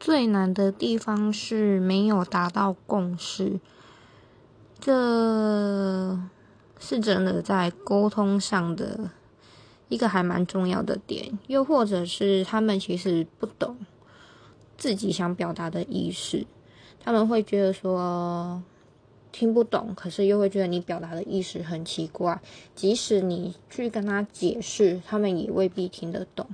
最难的地方是没有达到共识。这是真的在沟通上的一个还蛮重要的点。又或者是他们其实不懂自己想表达的意思他们会觉得说听不懂可是又会觉得你表达的意思很奇怪。即使你去跟他解释他们也未必听得懂。